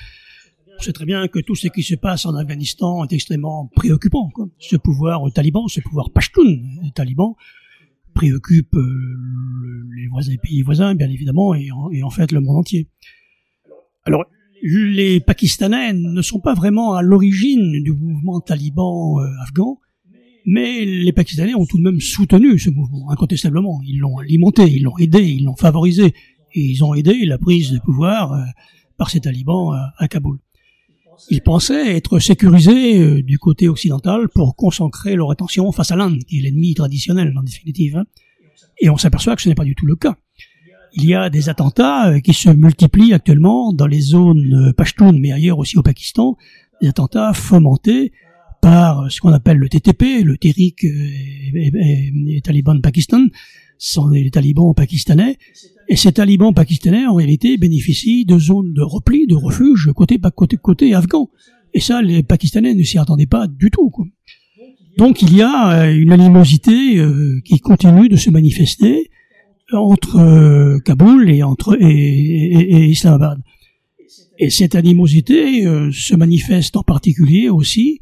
On sait très bien que tout ce qui se passe en Afghanistan est extrêmement préoccupant. Ce pouvoir taliban, ce pouvoir pashtun taliban, préoccupe euh, les pays voisins, bien évidemment, et en, et en, fait le monde entier. Alors, les Pakistanais ne sont pas vraiment à l'origine du mouvement taliban afghan, mais les Pakistanais ont tout de même soutenu ce mouvement, incontestablement. Ils l'ont alimenté, ils l'ont aidé, ils l'ont favorisé, et ils ont aidé la prise de pouvoir euh, par ces talibans euh, à Kaboul. Ils pensaient être sécurisés euh, du côté occidental pour concentrer leur attention face à l'Inde, qui est l'ennemi traditionnel en définitive. Hein. Et on s'aperçoit que ce n'est pas du tout le cas. Il y a des attentats qui se multiplient actuellement dans les zones Pashtun, mais ailleurs aussi au Pakistan, des attentats fomentés par ce qu'on appelle le TTP, le Tehrik et, et, talibans de Pakistan, sont les talibans pakistanais, et ces talibans pakistanais en réalité bénéficient de zones de repli, de refuge côté côté côté afghan. Et ça, les Pakistanais ne s'y attendaient pas du tout. Quoi. Donc il y a euh, une animosité euh, qui continue de se manifester entre euh, Kaboul et entre et, et, Islamabad. Et cette animosité euh, se manifeste en particulier aussi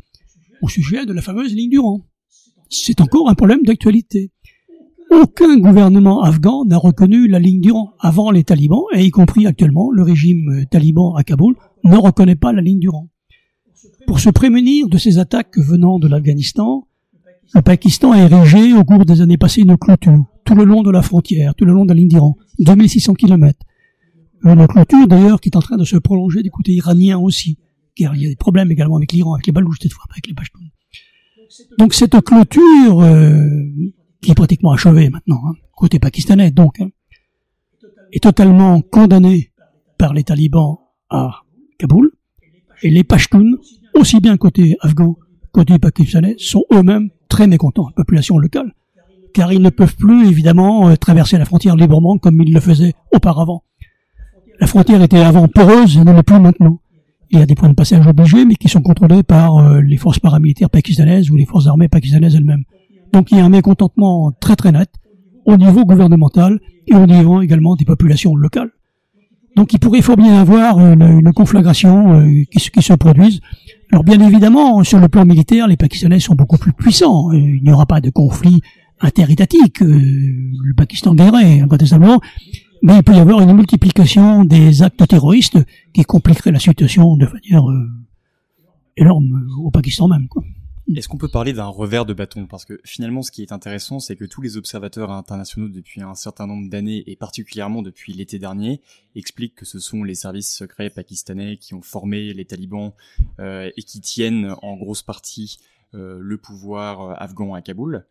au sujet de la fameuse ligne du Rang. C'est encore un problème d'actualité. Aucun gouvernement afghan n'a reconnu la ligne du Rang avant les talibans, et y compris actuellement le régime taliban à Kaboul ne reconnaît pas la ligne du Rang. Pour se prémunir de ces attaques venant de l'Afghanistan, le Pakistan a érigé au cours des années passées une clôture tout le long de la frontière, tout le long de la ligne d'Iran, 2600 km. Une clôture d'ailleurs qui est en train de se prolonger du côté iranien aussi, car il y a des problèmes également avec l'Iran, avec les Balouches cette fois, avec les Pashtuns. Donc cette clôture, euh, qui est pratiquement achevée maintenant, hein, côté pakistanais donc, hein, est totalement condamnée par les talibans à Kaboul, et les Pashtuns, aussi bien côté afghan, côté pakistanais, sont eux-mêmes très mécontents, la population locale, car ils ne peuvent plus évidemment euh, traverser la frontière librement comme ils le faisaient auparavant. La frontière était avant poreuse, elle ne l'est plus maintenant. Il y a des points de passage obligés, mais qui sont contrôlés par euh, les forces paramilitaires pakistanaises ou les forces armées pakistanaises elles-mêmes. Donc il y a un mécontentement très très net au niveau gouvernemental et au niveau également des populations locales. Donc il pourrait fort bien avoir une, une conflagration euh, qui, se- qui se produise. Alors bien évidemment, sur le plan militaire, les Pakistanais sont beaucoup plus puissants. Euh, Il n'y aura pas de conflit interétatique. Euh, Le Pakistan gagnerait incontestablement. Mais il peut y avoir une multiplication des actes terroristes qui compliquerait la situation de manière euh, énorme euh, au Pakistan même. Quoi. Est-ce qu'on peut parler d'un revers de bâton? Parce que finalement, ce qui est intéressant, c'est que tous les observateurs internationaux depuis un certain nombre d'années, et particulièrement depuis l'été dernier, expliquent que ce sont les services secrets pakistanais qui ont formé les talibans euh, et qui tiennent en grosse partie euh, le pouvoir euh, afghan à Kaboul.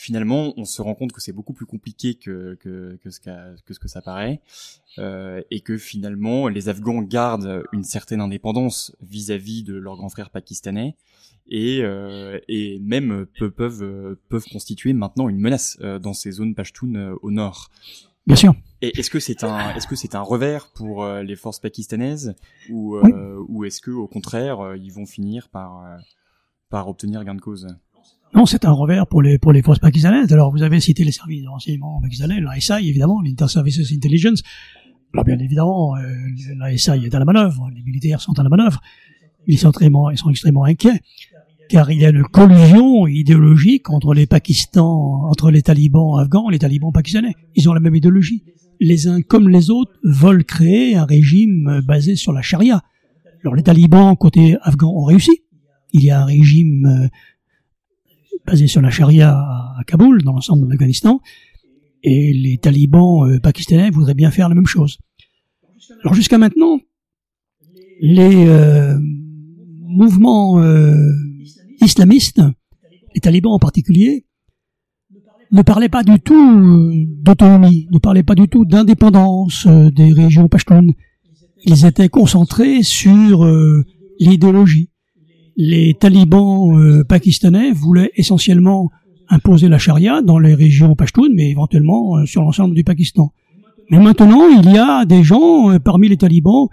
Finalement, on se rend compte que c'est beaucoup plus compliqué que, que, que, ce, qu'a- que ce que ça paraît, euh, et que finalement, les Afghans gardent une certaine indépendance vis-à-vis de leurs grands frères pakistanais, et, euh, et même peu- peuvent, euh, peuvent constituer maintenant une menace euh, dans ces zones pashtunes euh, au nord. Bien sûr. Et est-ce que c'est un est-ce que c'est un revers pour euh, les forces pakistanaises ou euh, ou est-ce que au contraire ils vont finir par par obtenir gain de cause? Non, c'est un revers pour les pour les forces pakistanaises. Alors vous avez cité les services de renseignement pakistanais, la SI évidemment, l'Inter-Services Intelligence. Alors bien évidemment, euh, la SI est à la manœuvre, les militaires sont à la manœuvre. Ils sont extrêmement, ils sont extrêmement inquiets, car il y a une collusion idéologique entre les Pakistans, entre les talibans afghans et les talibans pakistanais. Ils ont la même idéologie. Les uns comme les autres veulent créer un régime basé sur la charia. Alors les talibans côté afghan ont réussi. Il y a un régime euh, basé sur la charia à Kaboul, dans l'ensemble de l'Afghanistan, et les talibans euh, pakistanais voudraient bien faire la même chose. Alors jusqu'à maintenant, les euh, mouvements euh, islamistes, les talibans en particulier, ne parlaient pas du tout d'autonomie, ne parlaient pas du tout d'indépendance des régions pashtunes. Ils étaient concentrés sur l'idéologie. Les talibans euh, pakistanais voulaient essentiellement imposer la charia dans les régions pashtunes, mais éventuellement euh, sur l'ensemble du Pakistan. Mais maintenant, il y a des gens euh, parmi les talibans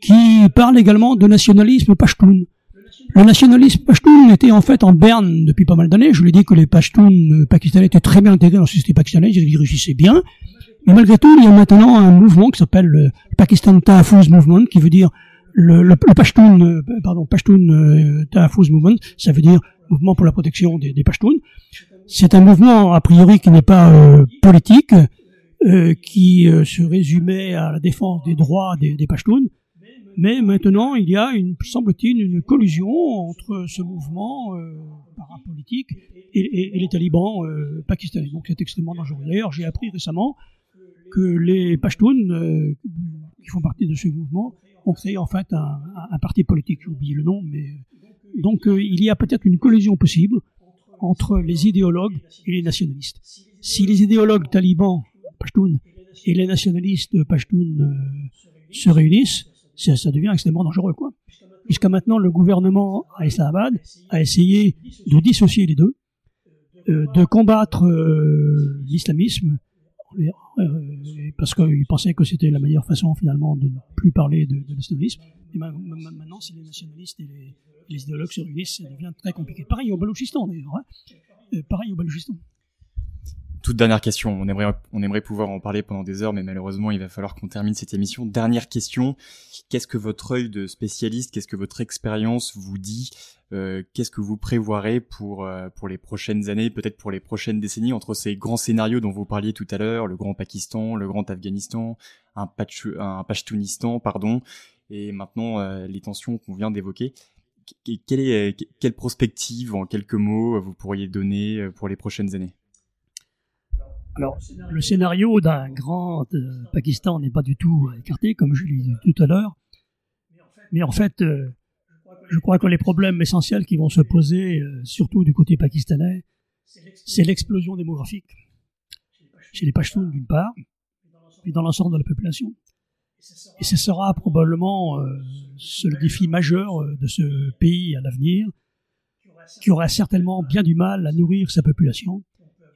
qui parlent également de nationalisme pashtun. Le nationalisme pashtun était en fait en berne depuis pas mal d'années. Je l'ai dit que les pashtuns euh, pakistanais étaient très bien intégrés dans la société pakistanaise, ils réussissaient bien. Mais malgré tout, il y a maintenant un mouvement qui s'appelle le Pakistan Tahfuz Movement, qui veut dire le, le, le Pashtun, euh, pardon, Pashtun euh, Movement, ça veut dire mouvement pour la protection des, des Pashtuns. C'est un mouvement a priori qui n'est pas euh, politique, euh, qui euh, se résumait à la défense des droits des, des Pashtuns. Mais maintenant, il y a, semble-t-il, une collusion entre ce mouvement parapolitique et, et, et les talibans pakistanais. Donc c'est extrêmement dangereux. D'ailleurs, j'ai appris récemment que les Pashtuns, qui font partie de ce mouvement, créé en fait un, parti politique. J'ai oublié le nom, mais donc euh, il y a peut-être une collision possible entre les idéologues et les nationalistes. Si les idéologues talibans Pashtuns et les nationalistes Pashtuns euh, se réunissent, ça, devient extrêmement dangereux, quoi. Jusqu'à maintenant, le gouvernement à Islamabad a essayé de dissocier les deux, euh, de combattre l'islamisme, parce qu'il pensait que c'était la meilleure façon finalement de ne plus parler de, nationalisme. Et maintenant, si les nationalistes et les, idéologues se réunissent, ça devient très compliqué. Pareil au Balouchistan d'ailleurs. Hein. Euh, pareil au Balouchistan. Toute dernière question. On aimerait, on aimerait pouvoir en parler pendant des heures, mais malheureusement, il va falloir qu'on termine cette émission. Dernière question. Qu'est-ce que votre œil de spécialiste, qu'est-ce que votre expérience vous dit euh, Qu'est-ce que vous prévoirez pour euh, pour les prochaines années, peut-être pour les prochaines décennies, entre ces grands scénarios dont vous parliez tout à l'heure, le grand Pakistan, le grand Afghanistan, un, Pach un pardon, et maintenant euh, les tensions qu'on vient d'évoquer quelle, est, quelle prospective, en quelques mots, vous pourriez donner pour les prochaines années? Alors, le scénario d'un grand euh, Pakistan n'est pas du tout écarté, comme je l'ai dit tout à l'heure. Mais en fait, euh, je crois que les problèmes essentiels qui vont se poser, euh, surtout du côté pakistanais, c'est l'explosion démographique chez les Pashtuns d'une part, et dans l'ensemble de la population. Et ce sera probablement le défi majeur de ce pays à l'avenir, qui aura certainement bien du mal à nourrir sa population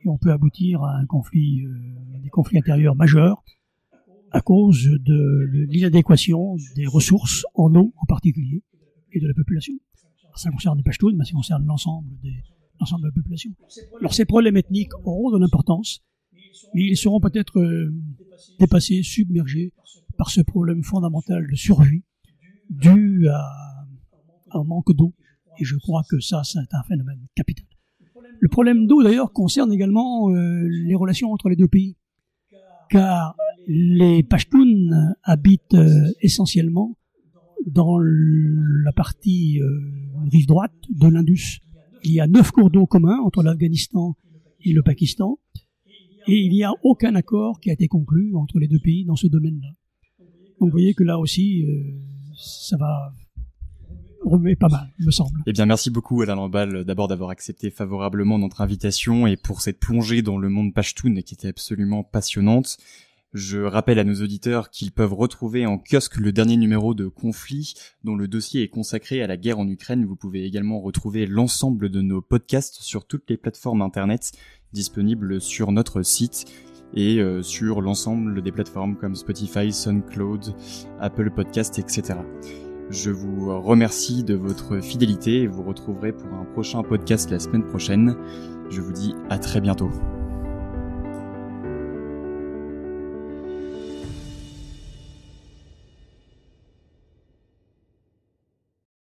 et on peut aboutir à un conflit, euh, des conflits intérieurs majeurs à cause de l'inadéquation des ressources en eau en particulier et de la population. Ça concerne les Pashtuns, mais ça concerne l'ensemble des l'ensemble de la population. Alors ces problèmes ethniques auront de l'importance, mais ils seront peut-être euh, dépassés, submergés par ce problème fondamental de survie dû à un manque d'eau. Et je crois que ça, c'est un phénomène capital. Le problème d'eau, d'ailleurs, concerne également euh, les relations entre les deux pays, car les Pashtuns habitent euh, essentiellement dans la partie euh, rive droite de l'Indus. Il y a neuf cours d'eau communs entre l'Afghanistan et le Pakistan, et il n'y a aucun accord qui a été conclu entre les deux pays dans ce domaine-là. Donc vous voyez que là aussi, ça va pas mal, me semble. Eh bien, merci beaucoup Alain Lambal d'abord d'avoir accepté favorablement notre invitation et pour cette plongée dans le monde Pashtun qui était absolument passionnante. Je rappelle à nos auditeurs qu'ils peuvent retrouver en kiosque le dernier numéro de Conflit, dont le dossier est consacré à la guerre en Ukraine. Vous pouvez également retrouver l'ensemble de nos podcasts sur toutes les plateformes internet disponibles sur notre site et euh, sur l'ensemble des plateformes comme Spotify, SoundCloud, Apple Podcast, etc. Je vous remercie de votre fidélité et vous retrouverez pour un prochain podcast la semaine prochaine. Je vous dis à très bientôt.